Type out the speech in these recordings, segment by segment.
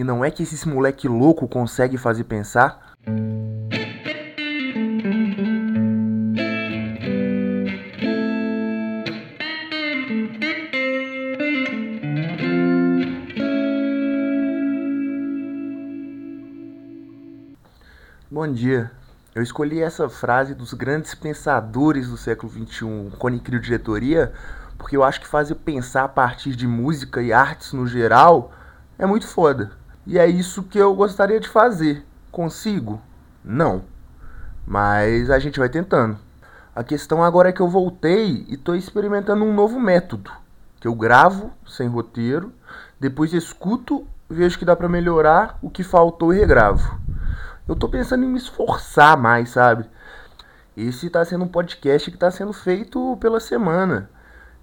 E não é que esses moleque louco consegue fazer pensar? Bom dia. Eu escolhi essa frase dos grandes pensadores do século XXI, Cone Crio Diretoria, porque eu acho que fazer pensar a partir de música e artes no geral é muito foda. E é isso que eu gostaria de fazer. Consigo? Não. Mas a gente vai tentando. A questão agora é que eu voltei e estou experimentando um novo método. Que eu gravo sem roteiro, depois escuto, vejo que dá para melhorar o que faltou e regravo. Eu tô pensando em me esforçar mais, sabe? Esse tá sendo um podcast que tá sendo feito pela semana.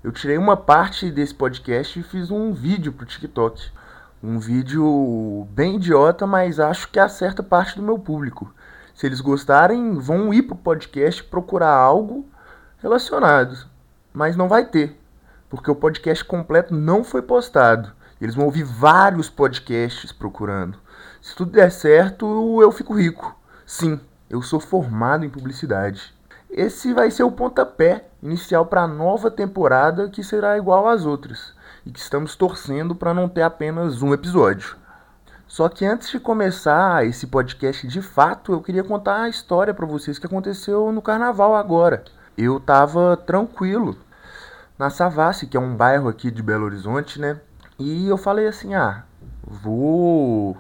Eu tirei uma parte desse podcast e fiz um vídeo pro TikTok. Um vídeo bem idiota, mas acho que acerta parte do meu público. Se eles gostarem, vão ir pro podcast procurar algo relacionado. Mas não vai ter, porque o podcast completo não foi postado. Eles vão ouvir vários podcasts procurando. Se tudo der certo, eu fico rico. Sim, eu sou formado em publicidade. Esse vai ser o pontapé inicial para a nova temporada que será igual às outras e que estamos torcendo para não ter apenas um episódio. Só que antes de começar esse podcast de fato, eu queria contar a história para vocês que aconteceu no carnaval agora. Eu tava tranquilo na Savassi, que é um bairro aqui de Belo Horizonte, né? E eu falei assim: "Ah, vou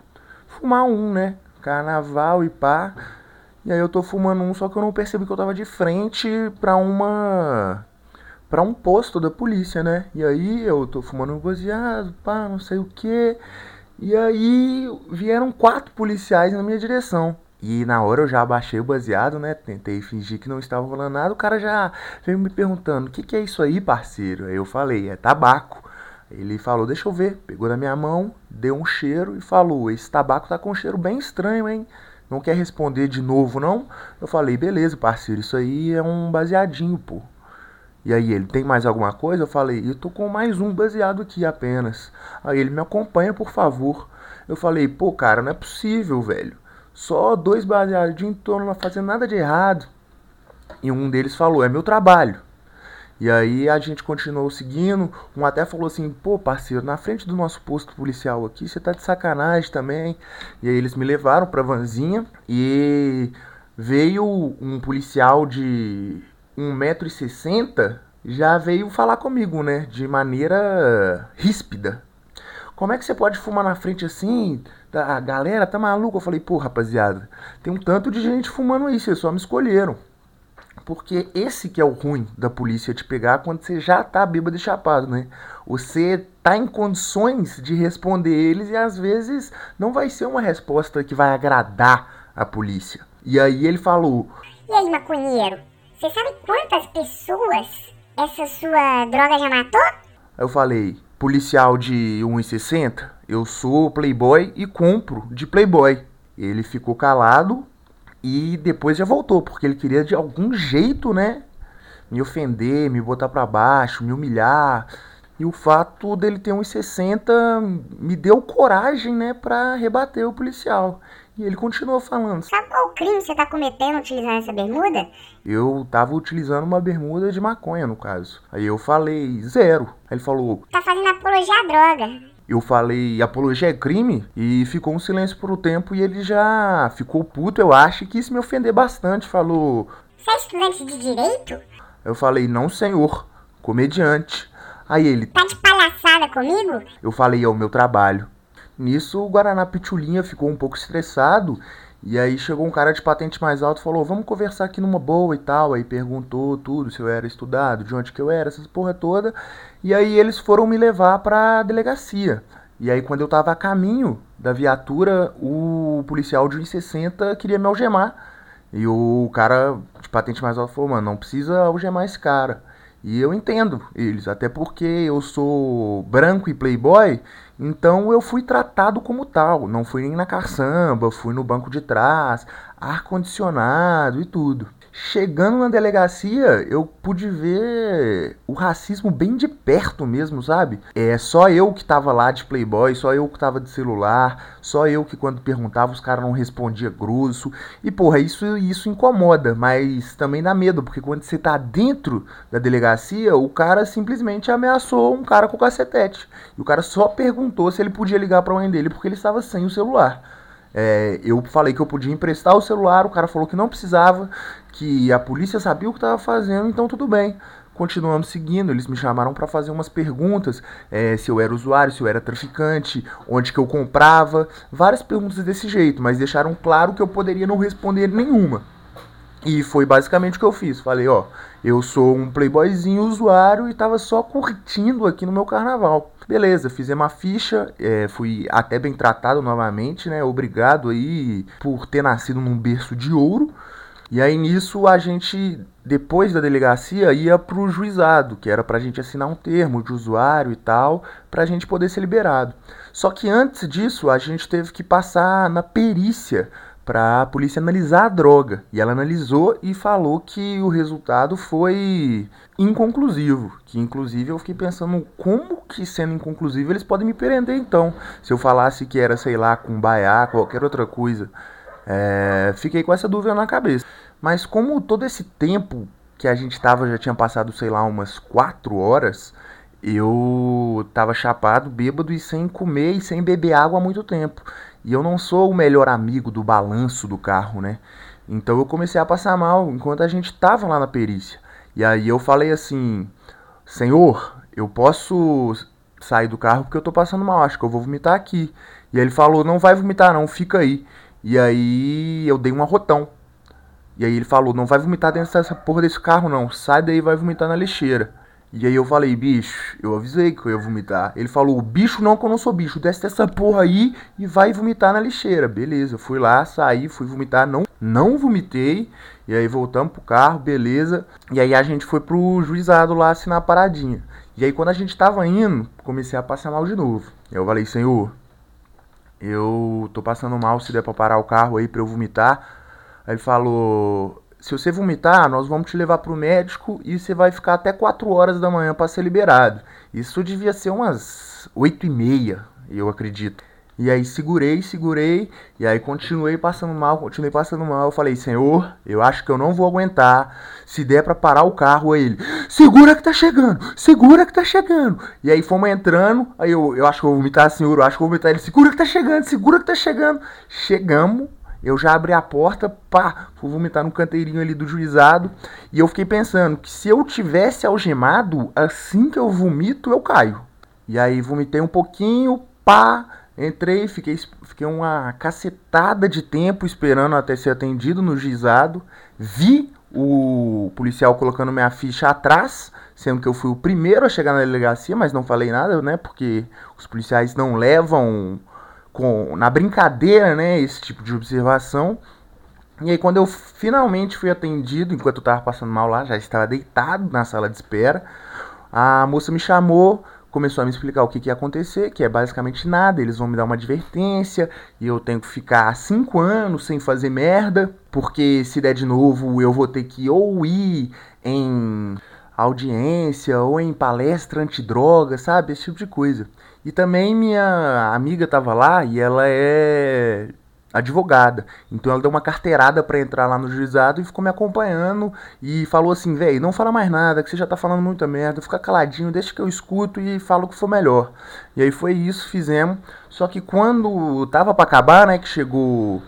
fumar um, né? Carnaval e pá. E aí eu tô fumando um, só que eu não percebi que eu tava de frente pra uma. Pra um posto da polícia, né? E aí eu tô fumando um baseado, pá, não sei o que. E aí vieram quatro policiais na minha direção. E na hora eu já abaixei o baseado, né? Tentei fingir que não estava rolando nada. O cara já veio me perguntando: o que, que é isso aí, parceiro? Aí eu falei: é tabaco. Ele falou, deixa eu ver. Pegou na minha mão, deu um cheiro e falou: Esse tabaco tá com um cheiro bem estranho, hein? Não quer responder de novo, não? Eu falei: Beleza, parceiro, isso aí é um baseadinho, pô. E aí ele, tem mais alguma coisa? Eu falei: Eu tô com mais um baseado aqui apenas. Aí ele, me acompanha, por favor. Eu falei: Pô, cara, não é possível, velho. Só dois baseadinhos, tô não fazendo nada de errado. E um deles falou: É meu trabalho. E aí a gente continuou seguindo. Um até falou assim: pô, parceiro, na frente do nosso posto policial aqui, você tá de sacanagem também. E aí eles me levaram pra vanzinha e veio um policial de 1,60m já veio falar comigo, né? De maneira ríspida. Como é que você pode fumar na frente assim? A galera tá maluco? Eu falei, pô, rapaziada, tem um tanto de gente fumando aí, vocês só me escolheram. Porque esse que é o ruim da polícia te pegar quando você já tá bêbado e chapado, né? Você tá em condições de responder eles e às vezes não vai ser uma resposta que vai agradar a polícia. E aí ele falou: E aí, maconheiro, você sabe quantas pessoas essa sua droga já matou? Eu falei: policial de 1,60, eu sou playboy e compro de playboy. Ele ficou calado, e depois já voltou, porque ele queria de algum jeito, né? Me ofender, me botar para baixo, me humilhar. E o fato dele ter uns 60 me deu coragem, né, pra rebater o policial. E ele continuou falando. Sabe qual crime você tá cometendo utilizando essa bermuda? Eu tava utilizando uma bermuda de maconha, no caso. Aí eu falei, zero. Aí ele falou. Tá fazendo apologia à droga eu falei apologia é crime e ficou um silêncio por um tempo e ele já ficou puto, eu acho, e quis me ofender bastante. Falou: Você é estudante de direito? Eu falei: Não, senhor, comediante. Aí ele: Tá de palhaçada comigo? Eu falei: É o meu trabalho. Nisso, o Guaraná Pitulinha ficou um pouco estressado e aí chegou um cara de patente mais alto e falou: Vamos conversar aqui numa boa e tal. Aí perguntou tudo, se eu era estudado, de onde que eu era, essas porra toda. E aí eles foram me levar pra delegacia. E aí quando eu tava a caminho da viatura, o policial de 1,60 queria me algemar. E o cara de patente mais alto falou: Mano, não precisa algemar esse cara. E eu entendo eles, até porque eu sou branco e playboy, então eu fui tratado como tal. Não fui nem na caçamba, fui no banco de trás, ar-condicionado e tudo. Chegando na delegacia, eu pude ver o racismo bem de perto mesmo, sabe? É só eu que tava lá de playboy, só eu que tava de celular, só eu que quando perguntava os caras não respondia grosso. E porra, isso isso incomoda, mas também dá medo, porque quando você tá dentro da delegacia, o cara simplesmente ameaçou um cara com o cacetete. E o cara só perguntou se ele podia ligar para mãe dele porque ele estava sem o celular. É, eu falei que eu podia emprestar o celular, o cara falou que não precisava, que a polícia sabia o que estava fazendo, então tudo bem. Continuamos seguindo, eles me chamaram para fazer umas perguntas, é, se eu era usuário, se eu era traficante, onde que eu comprava, várias perguntas desse jeito, mas deixaram claro que eu poderia não responder nenhuma. E foi basicamente o que eu fiz. Falei, ó, eu sou um playboyzinho usuário e tava só curtindo aqui no meu carnaval. Beleza, fizemos uma ficha, é, fui até bem tratado novamente, né? Obrigado aí por ter nascido num berço de ouro. E aí nisso a gente, depois da delegacia, ia pro juizado, que era pra gente assinar um termo de usuário e tal, pra gente poder ser liberado. Só que antes disso, a gente teve que passar na perícia para a polícia analisar a droga. E ela analisou e falou que o resultado foi inconclusivo. Que inclusive eu fiquei pensando como que sendo inconclusivo eles podem me prender então. Se eu falasse que era, sei lá, com baiá, qualquer outra coisa. É, fiquei com essa dúvida na cabeça. Mas como todo esse tempo que a gente tava já tinha passado, sei lá, umas quatro horas, eu tava chapado, bêbado e sem comer e sem beber água há muito tempo. E eu não sou o melhor amigo do balanço do carro, né? Então eu comecei a passar mal enquanto a gente tava lá na perícia. E aí eu falei assim: Senhor, eu posso sair do carro porque eu tô passando mal, acho que eu vou vomitar aqui. E ele falou: Não vai vomitar, não, fica aí. E aí eu dei um arrotão. E aí ele falou: Não vai vomitar dentro dessa porra desse carro, não. Sai daí e vai vomitar na lixeira. E aí eu falei, bicho, eu avisei que eu ia vomitar. Ele falou, bicho não, que eu não sou bicho. Desce dessa porra aí e vai vomitar na lixeira. Beleza, eu fui lá, saí, fui vomitar, não, não vomitei. E aí voltamos pro carro, beleza. E aí a gente foi pro juizado lá assinar a paradinha. E aí quando a gente tava indo, comecei a passar mal de novo. Eu falei, senhor, eu tô passando mal, se der pra parar o carro aí pra eu vomitar. Aí ele falou, se você vomitar, nós vamos te levar para o médico e você vai ficar até 4 horas da manhã para ser liberado. Isso devia ser umas 8 e meia, eu acredito. E aí segurei, segurei, e aí continuei passando mal, continuei passando mal. Eu falei, Senhor, eu acho que eu não vou aguentar. Se der para parar o carro, ele, segura que tá chegando, segura que tá chegando. E aí fomos entrando, aí eu, eu acho que eu vou vomitar, senhor, eu acho que eu vou vomitar. Ele, segura que tá chegando, segura que tá chegando. Chegamos, eu já abri a porta, pá, fui vomitar no canteirinho ali do juizado. E eu fiquei pensando que se eu tivesse algemado, assim que eu vomito, eu caio. E aí vomitei um pouquinho, pá, entrei, fiquei, fiquei uma cacetada de tempo esperando até ser atendido no juizado. Vi o policial colocando minha ficha atrás, sendo que eu fui o primeiro a chegar na delegacia, mas não falei nada, né? Porque os policiais não levam com, na brincadeira, né, esse tipo de observação. E aí quando eu finalmente fui atendido, enquanto eu estava passando mal lá, já estava deitado na sala de espera, a moça me chamou, começou a me explicar o que, que ia acontecer, que é basicamente nada, eles vão me dar uma advertência e eu tenho que ficar cinco anos sem fazer merda, porque se der de novo eu vou ter que ou ir em audiência ou em palestra antidroga, sabe? Esse tipo de coisa. E também minha amiga tava lá e ela é advogada. Então ela deu uma carteirada para entrar lá no juizado e ficou me acompanhando e falou assim, velho, não fala mais nada, que você já tá falando muita merda, fica caladinho, deixa que eu escuto e falo o que for melhor. E aí foi isso, fizemos. Só que quando tava para acabar, né, que chegou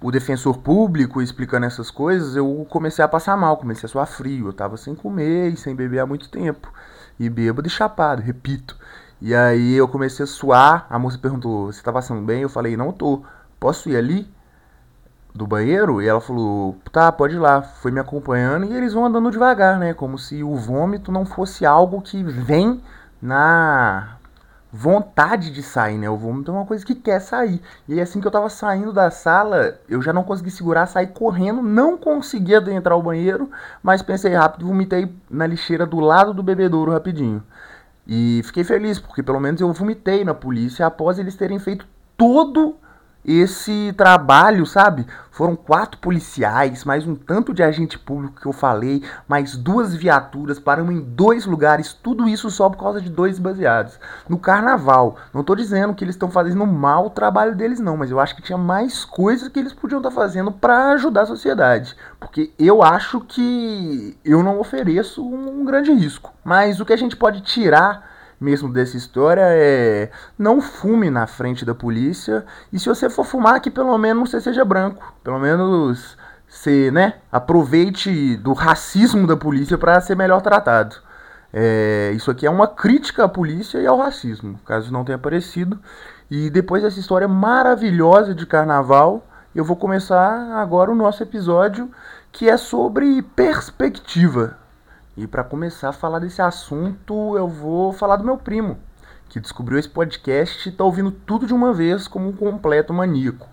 o defensor público explicando essas coisas, eu comecei a passar mal, comecei a suar frio, eu tava sem comer e sem beber há muito tempo. E bêbado e chapado, repito. E aí eu comecei a suar, a moça perguntou, você tá passando bem? Eu falei, não tô. Posso ir ali? Do banheiro? E ela falou, tá, pode ir lá. Foi me acompanhando e eles vão andando devagar, né? Como se o vômito não fosse algo que vem na vontade de sair, né? O vômito é uma coisa que quer sair. E aí, assim que eu tava saindo da sala, eu já não consegui segurar, saí correndo, não conseguia adentrar o banheiro, mas pensei rápido, vomitei na lixeira do lado do bebedouro rapidinho. E fiquei feliz, porque pelo menos eu vomitei na polícia após eles terem feito todo esse trabalho, sabe? Foram quatro policiais, mais um tanto de agente público que eu falei, mais duas viaturas, paramos em dois lugares, tudo isso só por causa de dois baseados. No carnaval, não tô dizendo que eles estão fazendo mal o trabalho deles não, mas eu acho que tinha mais coisas que eles podiam estar tá fazendo para ajudar a sociedade, porque eu acho que eu não ofereço um grande risco. Mas o que a gente pode tirar mesmo dessa história é não fume na frente da polícia e se você for fumar que pelo menos você seja branco, pelo menos você, né, aproveite do racismo da polícia para ser melhor tratado. É, isso aqui é uma crítica à polícia e ao racismo, caso não tenha aparecido. E depois dessa história maravilhosa de carnaval, eu vou começar agora o nosso episódio que é sobre perspectiva. E para começar a falar desse assunto, eu vou falar do meu primo, que descobriu esse podcast e tá ouvindo tudo de uma vez como um completo maníaco.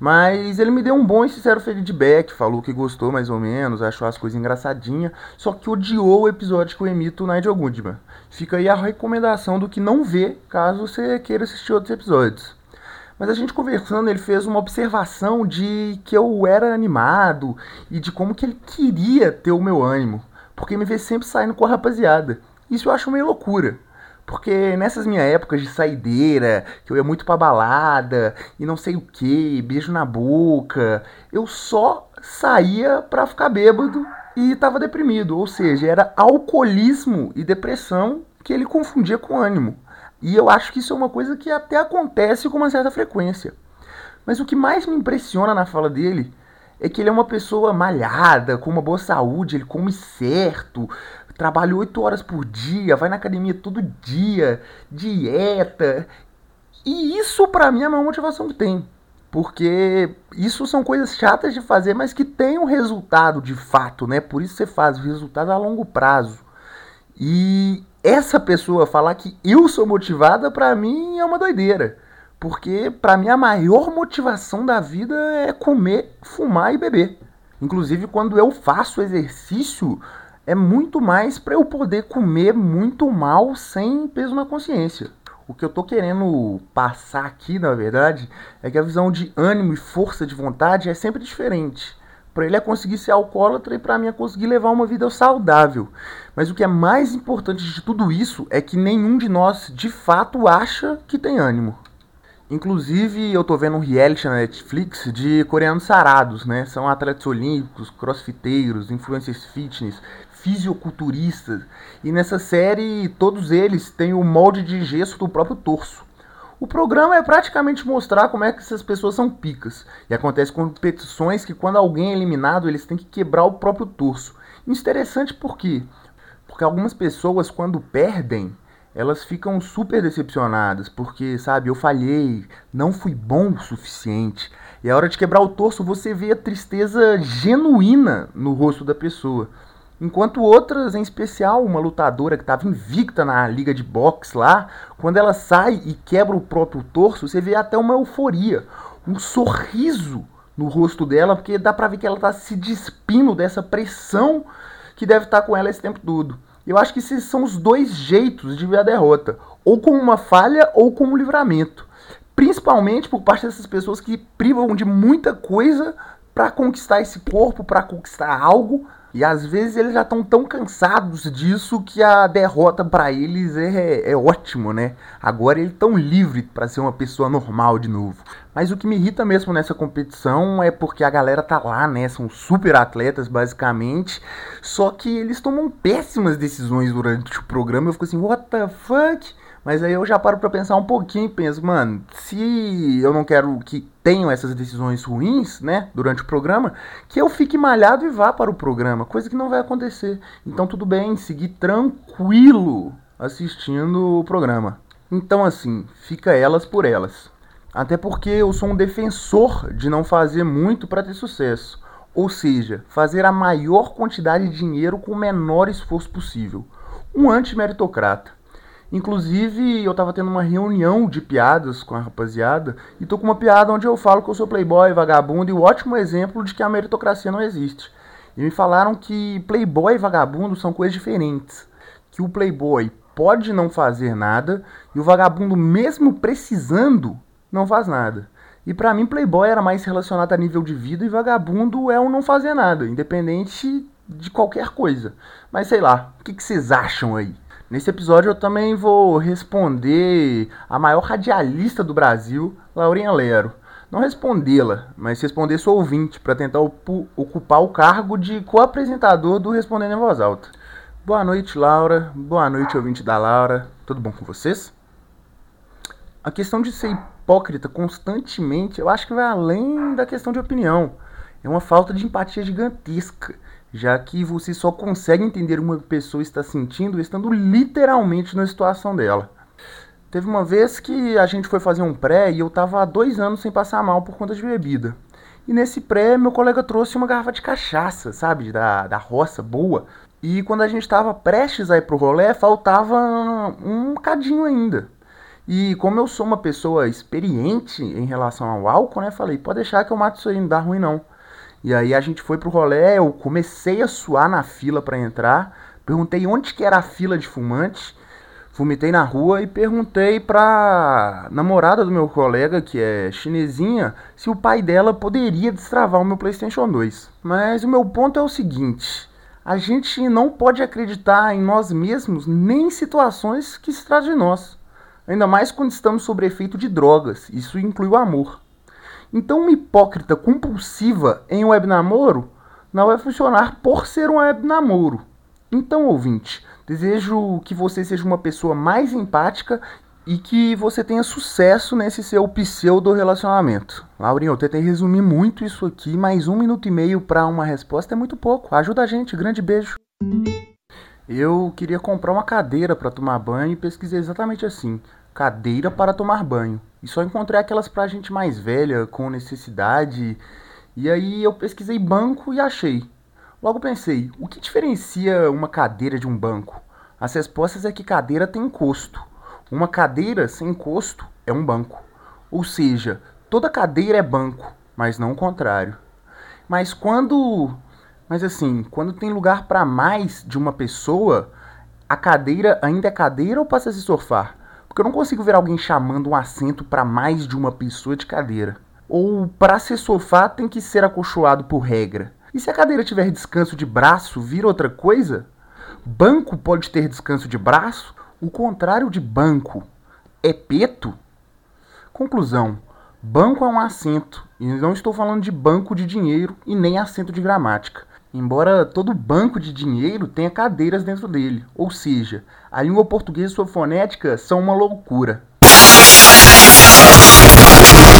Mas ele me deu um bom e sincero feedback, falou que gostou mais ou menos, achou as coisas engraçadinhas, só que odiou o episódio que eu emito na Nigel Goodman. Fica aí a recomendação do que não vê, caso você queira assistir outros episódios. Mas a gente conversando, ele fez uma observação de que eu era animado e de como que ele queria ter o meu ânimo porque me vê sempre saindo com a rapaziada. Isso eu acho meio loucura. Porque nessas minhas épocas de saideira, que eu ia muito pra balada e não sei o que, beijo na boca, eu só saía pra ficar bêbado e tava deprimido. Ou seja, era alcoolismo e depressão que ele confundia com ânimo. E eu acho que isso é uma coisa que até acontece com uma certa frequência. Mas o que mais me impressiona na fala dele é que ele é uma pessoa malhada, com uma boa saúde, ele come certo, trabalha oito horas por dia, vai na academia todo dia, dieta. E isso para mim é a maior motivação que tem. Porque isso são coisas chatas de fazer, mas que tem um resultado de fato, né? Por isso você faz o resultado a longo prazo. E essa pessoa falar que eu sou motivada, para mim é uma doideira. Porque para mim a maior motivação da vida é comer, fumar e beber. Inclusive quando eu faço exercício, é muito mais para eu poder comer muito mal sem peso na consciência. O que eu tô querendo passar aqui, na verdade, é que a visão de ânimo e força de vontade é sempre diferente. Para ele é conseguir ser alcoólatra e para mim é conseguir levar uma vida saudável. Mas o que é mais importante de tudo isso é que nenhum de nós de fato acha que tem ânimo. Inclusive, eu tô vendo um reality na Netflix de coreanos sarados, né? São atletas olímpicos, crossfiteiros, influencers fitness, fisioculturistas. E nessa série, todos eles têm o molde de gesso do próprio torso. O programa é praticamente mostrar como é que essas pessoas são picas. E acontece competições que quando alguém é eliminado, eles têm que quebrar o próprio torso. Isso é interessante por quê? Porque algumas pessoas, quando perdem, elas ficam super decepcionadas, porque, sabe, eu falhei, não fui bom o suficiente. E a hora de quebrar o torso, você vê a tristeza genuína no rosto da pessoa. Enquanto outras, em especial uma lutadora que estava invicta na liga de boxe lá, quando ela sai e quebra o próprio torso, você vê até uma euforia, um sorriso no rosto dela, porque dá pra ver que ela tá se despindo dessa pressão que deve estar tá com ela esse tempo todo. Eu acho que esses são os dois jeitos de ver a derrota, ou com uma falha ou com um livramento. Principalmente por parte dessas pessoas que privam de muita coisa para conquistar esse corpo, para conquistar algo, e às vezes eles já estão tão cansados disso que a derrota para eles é, é ótimo, né? Agora eles estão livres para ser uma pessoa normal de novo. Mas o que me irrita mesmo nessa competição é porque a galera tá lá, né? São super atletas, basicamente. Só que eles tomam péssimas decisões durante o programa. Eu fico assim, what the fuck? Mas aí eu já paro pra pensar um pouquinho e penso, mano, se eu não quero que tenham essas decisões ruins, né, durante o programa, que eu fique malhado e vá para o programa, coisa que não vai acontecer. Então tudo bem, seguir tranquilo assistindo o programa. Então assim, fica elas por elas. Até porque eu sou um defensor de não fazer muito para ter sucesso. Ou seja, fazer a maior quantidade de dinheiro com o menor esforço possível. Um anti-meritocrata. Inclusive, eu tava tendo uma reunião de piadas com a rapaziada e tô com uma piada onde eu falo que eu sou playboy, vagabundo e o ótimo exemplo de que a meritocracia não existe. E me falaram que playboy e vagabundo são coisas diferentes. Que o playboy pode não fazer nada e o vagabundo, mesmo precisando, não faz nada. E para mim, playboy era mais relacionado a nível de vida e vagabundo é o não fazer nada, independente de qualquer coisa. Mas sei lá, o que vocês acham aí? Nesse episódio eu também vou responder a maior radialista do Brasil, Laurinha Lero. Não respondê-la, mas responder sua ouvinte, para tentar ocupar o cargo de co-apresentador do Respondendo em Voz Alta. Boa noite, Laura. Boa noite, ouvinte da Laura. Tudo bom com vocês? A questão de ser hipócrita constantemente, eu acho que vai além da questão de opinião. É uma falta de empatia gigantesca, já que você só consegue entender uma pessoa está sentindo estando literalmente na situação dela. Teve uma vez que a gente foi fazer um pré e eu tava há dois anos sem passar mal por conta de bebida. E nesse pré, meu colega trouxe uma garrafa de cachaça, sabe? Da, da roça, boa. E quando a gente estava prestes a ir pro rolê, faltava um cadinho ainda. E como eu sou uma pessoa experiente em relação ao álcool, né? Falei, pode deixar que eu mato isso aí, não dá ruim não. E aí a gente foi pro rolê, eu comecei a suar na fila para entrar, perguntei onde que era a fila de fumante, vomitei na rua e perguntei pra namorada do meu colega, que é chinesinha, se o pai dela poderia destravar o meu PlayStation 2. Mas o meu ponto é o seguinte: a gente não pode acreditar em nós mesmos nem em situações que se tratam de nós. Ainda mais quando estamos sob efeito de drogas, isso inclui o amor. Então, uma hipócrita compulsiva em um web namoro não vai funcionar por ser um web namoro. Então, ouvinte, desejo que você seja uma pessoa mais empática e que você tenha sucesso nesse seu pseudo relacionamento. Laurinho, eu tentei resumir muito isso aqui, mas um minuto e meio para uma resposta é muito pouco. Ajuda a gente, grande beijo. Eu queria comprar uma cadeira para tomar banho e pesquisei exatamente assim: cadeira para tomar banho. E só encontrei aquelas para gente mais velha, com necessidade. E aí eu pesquisei banco e achei. Logo pensei: o que diferencia uma cadeira de um banco? As respostas é que cadeira tem encosto. Uma cadeira sem encosto é um banco. Ou seja, toda cadeira é banco, mas não o contrário. Mas quando mas assim, quando tem lugar para mais de uma pessoa, a cadeira ainda é cadeira ou passa a se sofar? Porque eu não consigo ver alguém chamando um assento para mais de uma pessoa de cadeira. Ou para ser sofá tem que ser acolchoado por regra. E se a cadeira tiver descanso de braço, vira outra coisa? Banco pode ter descanso de braço? O contrário de banco é peto? Conclusão: banco é um assento, e não estou falando de banco de dinheiro e nem assento de gramática embora todo banco de dinheiro tenha cadeiras dentro dele. Ou seja, a língua portuguesa e sua fonética são uma loucura.